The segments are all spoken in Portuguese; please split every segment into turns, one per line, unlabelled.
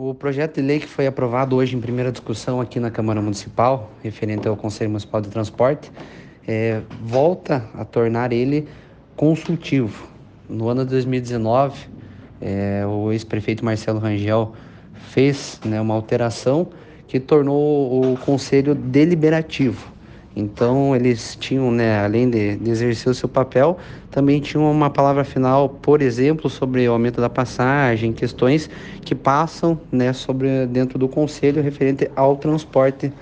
O projeto de lei que foi aprovado hoje em primeira discussão aqui na Câmara Municipal, referente ao Conselho Municipal de Transporte, é, volta a tornar ele consultivo. No ano de 2019, é, o ex-prefeito Marcelo Rangel fez né, uma alteração que tornou o Conselho deliberativo. Então, eles tinham, né, além de, de, exercer o seu papel, também tinham uma palavra final, por exemplo, sobre o aumento da passagem, questões que passam né, sobre, dentro do conselho referente ao transporte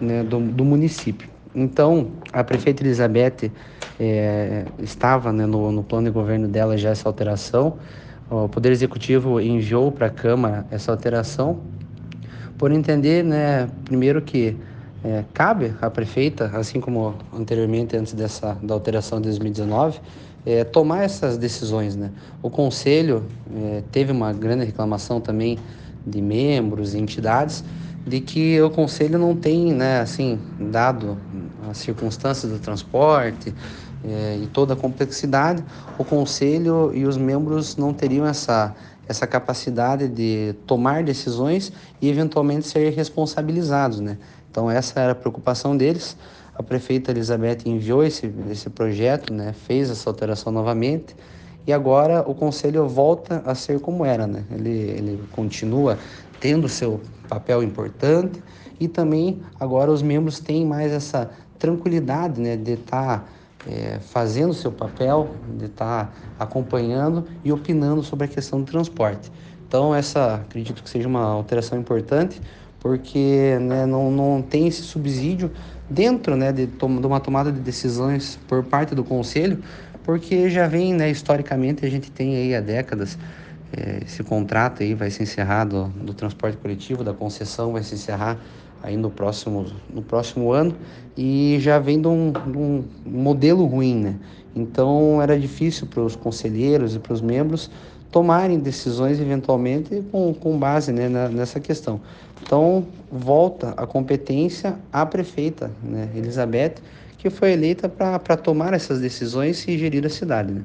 né, do, do município. Então, a prefeita Elizabeth é, estava né, no, no plano de governo dela já essa alteração. O Poder Executivo enviou para a Câmara essa alteração, por entender, né, primeiro que é, cabe à prefeita, assim como anteriormente, antes dessa da alteração de 2019, é, tomar essas decisões. Né? O Conselho é, teve uma grande reclamação também de membros e entidades de que o Conselho não tem, né, assim, dado as circunstâncias do transporte é, e toda a complexidade, o Conselho e os membros não teriam essa essa capacidade de tomar decisões e eventualmente ser responsabilizados, né? Então essa era a preocupação deles. A prefeita Elizabeth enviou esse, esse projeto, né, fez essa alteração novamente e agora o conselho volta a ser como era. Né? Ele, ele continua tendo seu papel importante e também agora os membros têm mais essa tranquilidade né, de estar tá, é, fazendo seu papel, de estar tá acompanhando e opinando sobre a questão do transporte. Então essa acredito que seja uma alteração importante porque né, não, não tem esse subsídio dentro né, de, de uma tomada de decisões por parte do Conselho, porque já vem, né, historicamente, a gente tem aí há décadas, é, esse contrato aí vai ser encerrado do transporte coletivo, da concessão vai se encerrar aí no próximo, no próximo ano e já vem de um, de um modelo ruim, né? Então era difícil para os conselheiros e para os membros tomarem decisões eventualmente com, com base né, nessa questão. Então, volta a competência à prefeita, né, Elizabeth, que foi eleita para tomar essas decisões e gerir a cidade. Né?